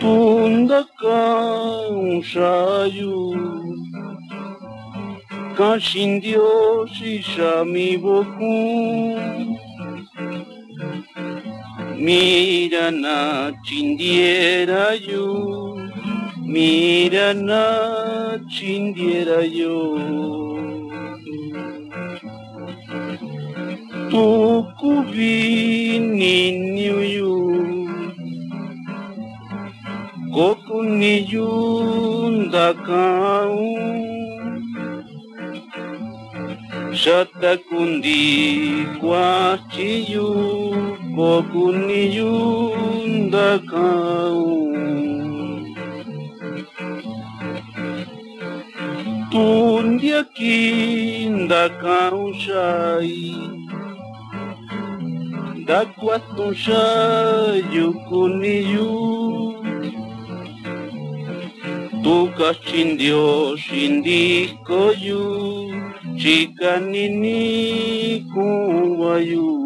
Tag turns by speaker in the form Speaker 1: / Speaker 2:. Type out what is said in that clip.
Speaker 1: Tunda kaushayu Kashin Dios y Shami Boku Mira na chindiera yo Mira na chindiera yo Tukubini niyo yo Koku ni yunda kau Shata kundi kwachiyu Koku ni yunda kau Tundia kinda kau shai. Da kwatun shayu kuniyu Tuka chindio shindiko yu chikanini kuwayu